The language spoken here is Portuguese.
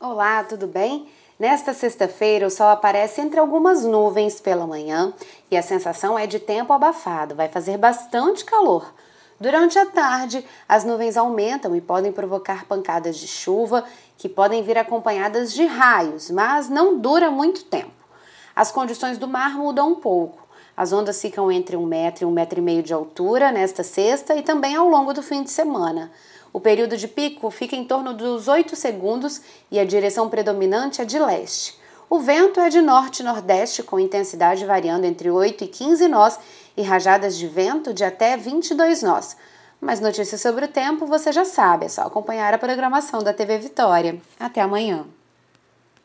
Olá, tudo bem? Nesta sexta-feira, o sol aparece entre algumas nuvens pela manhã e a sensação é de tempo abafado, vai fazer bastante calor. Durante a tarde, as nuvens aumentam e podem provocar pancadas de chuva que podem vir acompanhadas de raios, mas não dura muito tempo. As condições do mar mudam um pouco. As ondas ficam entre um metro e um metro e meio de altura nesta sexta e também ao longo do fim de semana. O período de pico fica em torno dos 8 segundos e a direção predominante é de leste. O vento é de norte-nordeste, com intensidade variando entre 8 e 15 nós e rajadas de vento de até 22 nós. Mais notícias sobre o tempo você já sabe, é só acompanhar a programação da TV Vitória. Até amanhã.